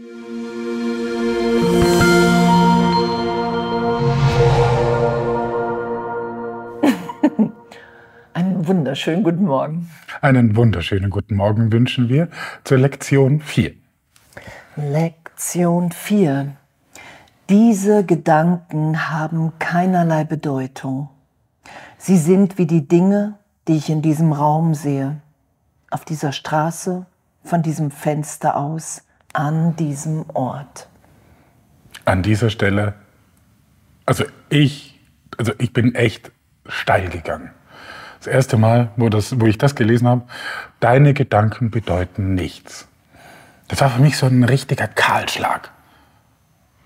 Einen wunderschönen guten Morgen. Einen wunderschönen guten Morgen wünschen wir zur Lektion 4. Lektion 4. Diese Gedanken haben keinerlei Bedeutung. Sie sind wie die Dinge, die ich in diesem Raum sehe, auf dieser Straße, von diesem Fenster aus, an diesem Ort. An dieser Stelle, also ich, also ich bin echt steil gegangen. Das erste Mal, wo, das, wo ich das gelesen habe, deine Gedanken bedeuten nichts. Das war für mich so ein richtiger Kahlschlag.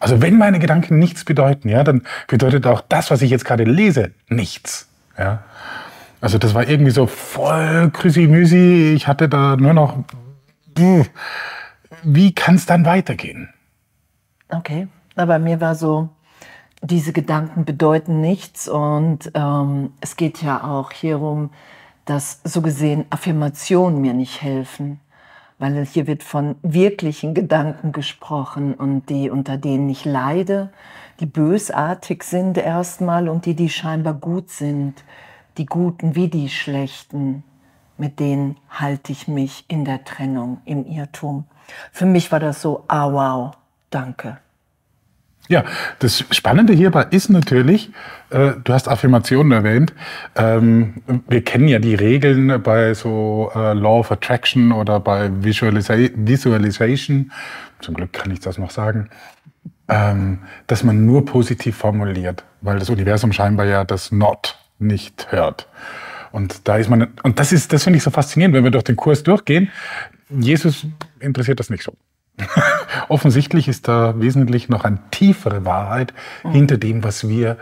Also wenn meine Gedanken nichts bedeuten, ja, dann bedeutet auch das, was ich jetzt gerade lese, nichts. Ja. Also das war irgendwie so voll Krüsi-Müsi. Ich hatte da nur noch, wie kann es dann weitergehen? Okay, aber mir war so, diese Gedanken bedeuten nichts und ähm, es geht ja auch hierum, dass so gesehen Affirmationen mir nicht helfen weil hier wird von wirklichen Gedanken gesprochen und die, unter denen ich leide, die bösartig sind erstmal und die, die scheinbar gut sind, die Guten wie die Schlechten, mit denen halte ich mich in der Trennung, im Irrtum. Für mich war das so, ah wow, danke. Ja, das Spannende hierbei ist natürlich, äh, du hast Affirmationen erwähnt. Ähm, wir kennen ja die Regeln bei so äh, Law of Attraction oder bei Visualisa Visualization. Zum Glück kann ich das noch sagen. Ähm, dass man nur positiv formuliert, weil das Universum scheinbar ja das Not nicht hört. Und da ist man, und das ist, das finde ich so faszinierend, wenn wir durch den Kurs durchgehen. Jesus interessiert das nicht so. Offensichtlich ist da wesentlich noch eine tiefere Wahrheit mhm. hinter dem, was wir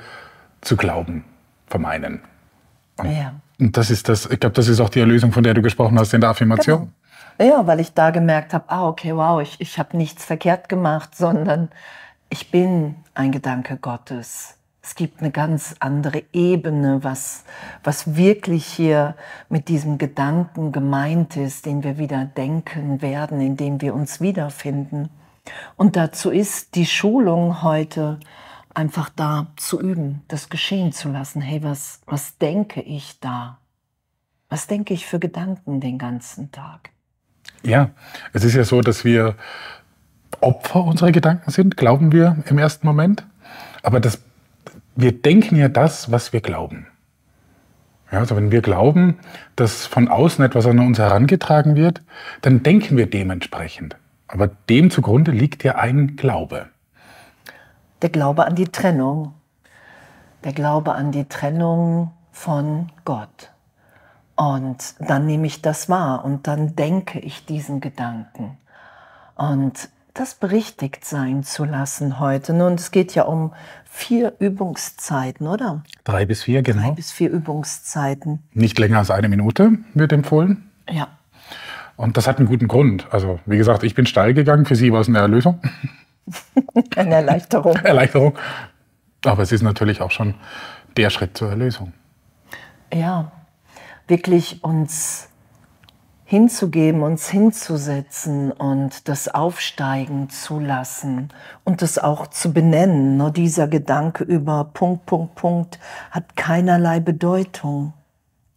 zu glauben vermeinen. Und, ja. und das ist das, ich glaube, das ist auch die Erlösung, von der du gesprochen hast in der Affirmation. Genau. Ja, weil ich da gemerkt habe, ah, okay, wow, ich, ich habe nichts verkehrt gemacht, sondern ich bin ein Gedanke Gottes es gibt eine ganz andere Ebene, was, was wirklich hier mit diesem Gedanken gemeint ist, den wir wieder denken werden, in dem wir uns wiederfinden. Und dazu ist die Schulung heute einfach da zu üben, das geschehen zu lassen. Hey, was, was denke ich da? Was denke ich für Gedanken den ganzen Tag? Ja, es ist ja so, dass wir Opfer unserer Gedanken sind, glauben wir im ersten Moment. Aber das wir denken ja das, was wir glauben. Ja, also wenn wir glauben, dass von außen etwas an uns herangetragen wird, dann denken wir dementsprechend. Aber dem zugrunde liegt ja ein Glaube. Der Glaube an die Trennung. Der Glaube an die Trennung von Gott. Und dann nehme ich das wahr und dann denke ich diesen Gedanken. Und das berichtigt sein zu lassen heute. Nun, es geht ja um vier Übungszeiten, oder? Drei bis vier, genau. Drei bis vier Übungszeiten. Nicht länger als eine Minute wird empfohlen. Ja. Und das hat einen guten Grund. Also, wie gesagt, ich bin steil gegangen. Für Sie war es eine Erlösung. eine Erleichterung. Erleichterung. Aber es ist natürlich auch schon der Schritt zur Erlösung. Ja, wirklich uns hinzugeben, uns hinzusetzen und das aufsteigen zu lassen und das auch zu benennen. Nur dieser Gedanke über Punkt, Punkt, Punkt hat keinerlei Bedeutung.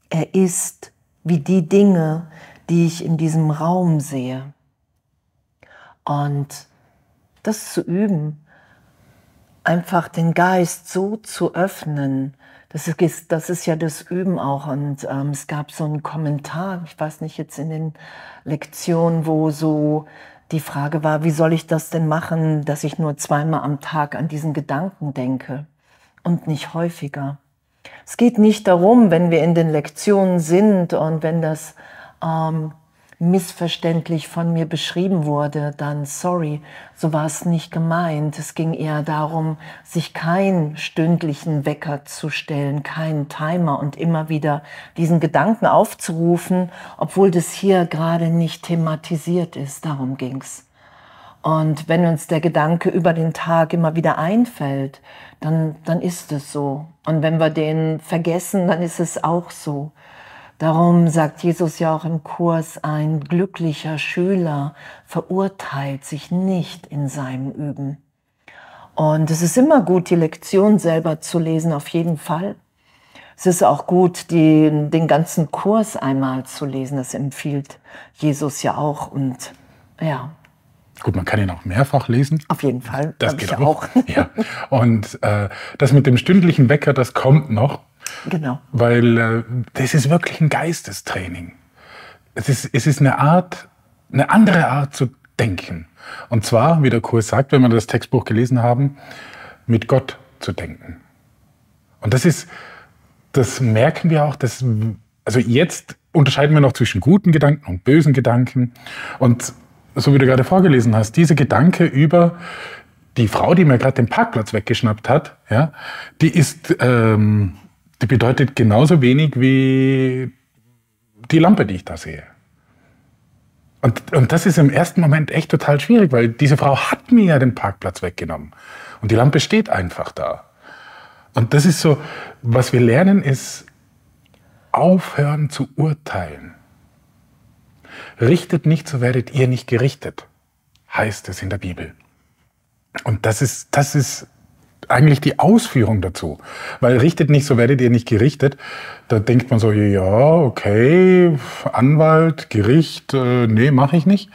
Er ist wie die Dinge, die ich in diesem Raum sehe. Und das zu üben, einfach den Geist so zu öffnen, das ist, das ist ja das Üben auch. Und ähm, es gab so einen Kommentar, ich weiß nicht, jetzt in den Lektionen, wo so die Frage war, wie soll ich das denn machen, dass ich nur zweimal am Tag an diesen Gedanken denke und nicht häufiger. Es geht nicht darum, wenn wir in den Lektionen sind und wenn das ähm, missverständlich von mir beschrieben wurde, dann sorry, so war es nicht gemeint. Es ging eher darum, sich keinen stündlichen Wecker zu stellen, keinen Timer und immer wieder diesen Gedanken aufzurufen, obwohl das hier gerade nicht thematisiert ist. Darum ging's. Und wenn uns der Gedanke über den Tag immer wieder einfällt, dann, dann ist es so. Und wenn wir den vergessen, dann ist es auch so. Darum sagt Jesus ja auch im Kurs, ein glücklicher Schüler verurteilt sich nicht in seinem Üben. Und es ist immer gut, die Lektion selber zu lesen, auf jeden Fall. Es ist auch gut, die, den ganzen Kurs einmal zu lesen. Das empfiehlt Jesus ja auch. Und ja. Gut, man kann ihn auch mehrfach lesen. Auf jeden Fall. Das geht auch. Ja. Und äh, das mit dem stündlichen Wecker, das kommt noch. Genau. Weil äh, das ist wirklich ein Geistestraining. Es ist, es ist eine Art, eine andere Art zu denken. Und zwar, wie der Kurs sagt, wenn wir das Textbuch gelesen haben, mit Gott zu denken. Und das ist, das merken wir auch, dass, also jetzt unterscheiden wir noch zwischen guten Gedanken und bösen Gedanken. Und so wie du gerade vorgelesen hast, diese Gedanke über die Frau, die mir gerade den Parkplatz weggeschnappt hat, ja, die ist, ähm, die bedeutet genauso wenig wie die Lampe, die ich da sehe. Und, und das ist im ersten Moment echt total schwierig, weil diese Frau hat mir ja den Parkplatz weggenommen. Und die Lampe steht einfach da. Und das ist so, was wir lernen, ist aufhören zu urteilen. Richtet nicht, so werdet ihr nicht gerichtet, heißt es in der Bibel. Und das ist, das ist eigentlich die Ausführung dazu. Weil richtet nicht, so werdet ihr nicht gerichtet. Da denkt man so, ja, okay, Anwalt, Gericht, äh, nee, mache ich nicht.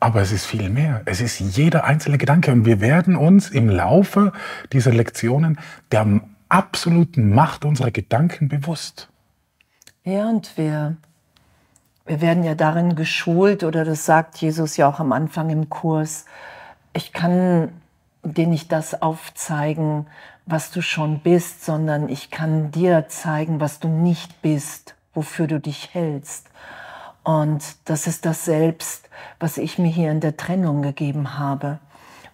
Aber es ist viel mehr. Es ist jeder einzelne Gedanke. Und wir werden uns im Laufe dieser Lektionen der absoluten Macht unserer Gedanken bewusst. Ja, und wir, wir werden ja darin geschult, oder das sagt Jesus ja auch am Anfang im Kurs, ich kann dir nicht das aufzeigen, was du schon bist, sondern ich kann dir zeigen, was du nicht bist, wofür du dich hältst. Und das ist das Selbst, was ich mir hier in der Trennung gegeben habe.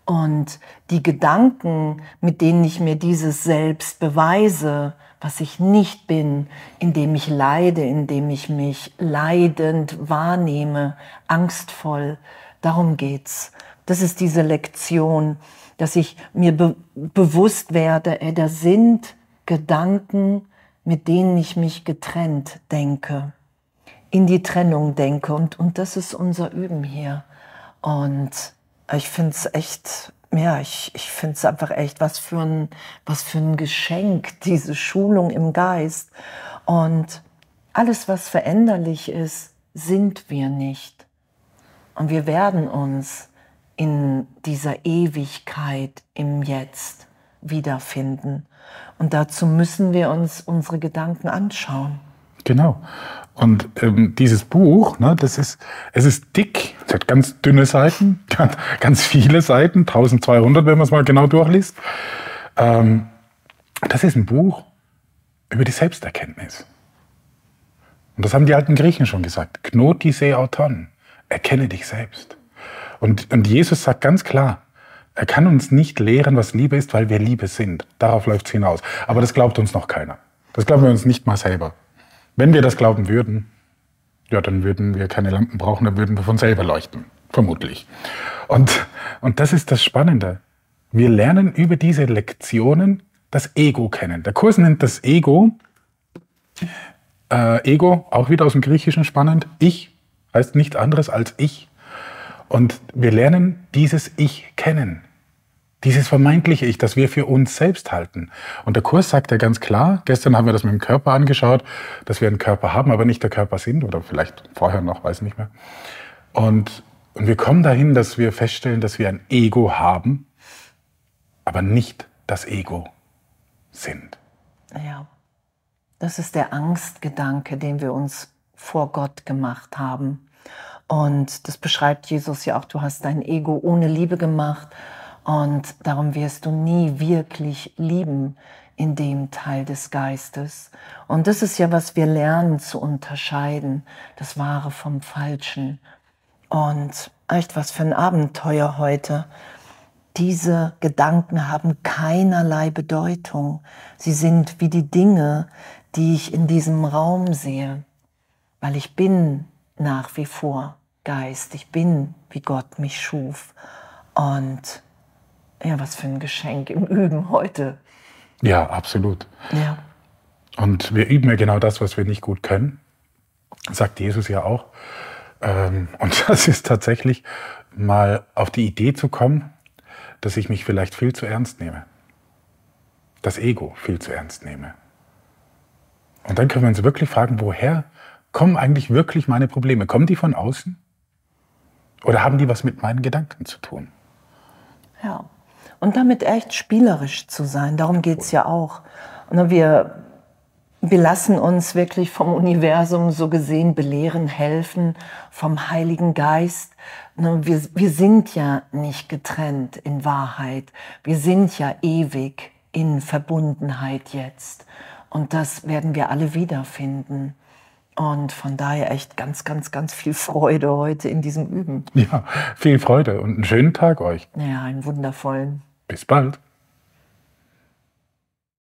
Und die Gedanken, mit denen ich mir dieses Selbst beweise, was ich nicht bin, indem ich leide, indem ich mich leidend wahrnehme, angstvoll, darum geht's. Das ist diese Lektion, dass ich mir be bewusst werde, ey, da sind Gedanken, mit denen ich mich getrennt denke, in die Trennung denke. Und, und das ist unser Üben hier. Und ich finde es echt, ja, ich, ich finde es einfach echt, was für, ein, was für ein Geschenk, diese Schulung im Geist. Und alles, was veränderlich ist, sind wir nicht. Und wir werden uns in dieser Ewigkeit im Jetzt wiederfinden. Und dazu müssen wir uns unsere Gedanken anschauen. Genau. Und ähm, dieses Buch, ne, das ist, es ist dick, es hat ganz dünne Seiten, ganz, viele Seiten, 1200, wenn man es mal genau durchliest. Ähm, das ist ein Buch über die Selbsterkenntnis. Und das haben die alten Griechen schon gesagt. Knoti se auton, erkenne dich selbst. Und, und Jesus sagt ganz klar, er kann uns nicht lehren, was Liebe ist, weil wir Liebe sind. Darauf läuft es hinaus. Aber das glaubt uns noch keiner. Das glauben wir uns nicht mal selber. Wenn wir das glauben würden, ja, dann würden wir keine Lampen brauchen, dann würden wir von selber leuchten. Vermutlich. Und, und das ist das Spannende. Wir lernen über diese Lektionen das Ego kennen. Der Kurs nennt das Ego. Äh, Ego, auch wieder aus dem Griechischen spannend. Ich heißt nichts anderes als ich. Und wir lernen dieses Ich kennen. Dieses vermeintliche Ich, das wir für uns selbst halten. Und der Kurs sagt ja ganz klar, gestern haben wir das mit dem Körper angeschaut, dass wir einen Körper haben, aber nicht der Körper sind oder vielleicht vorher noch, weiß nicht mehr. Und, und wir kommen dahin, dass wir feststellen, dass wir ein Ego haben, aber nicht das Ego sind. Ja, das ist der Angstgedanke, den wir uns vor Gott gemacht haben. Und das beschreibt Jesus ja auch, du hast dein Ego ohne Liebe gemacht und darum wirst du nie wirklich lieben in dem Teil des Geistes. Und das ist ja, was wir lernen zu unterscheiden, das Wahre vom Falschen. Und echt was für ein Abenteuer heute. Diese Gedanken haben keinerlei Bedeutung. Sie sind wie die Dinge, die ich in diesem Raum sehe, weil ich bin nach wie vor Geist. Ich bin, wie Gott mich schuf. Und ja, was für ein Geschenk im Üben heute. Ja, absolut. Ja. Und wir üben ja genau das, was wir nicht gut können. sagt Jesus ja auch. Ähm, und das ist tatsächlich mal auf die Idee zu kommen, dass ich mich vielleicht viel zu ernst nehme. Das Ego viel zu ernst nehme. Und dann können wir uns wirklich fragen, woher kommen eigentlich wirklich meine Probleme? Kommen die von außen? Oder haben die was mit meinen Gedanken zu tun? Ja. Und damit echt spielerisch zu sein, darum geht es ja auch. Und wir, wir lassen uns wirklich vom Universum so gesehen belehren, helfen, vom Heiligen Geist. Wir, wir sind ja nicht getrennt in Wahrheit. Wir sind ja ewig in Verbundenheit jetzt. Und das werden wir alle wiederfinden. Und von daher echt ganz, ganz, ganz viel Freude heute in diesem Üben. Ja, viel Freude und einen schönen Tag euch. Ja, einen wundervollen. Bis bald.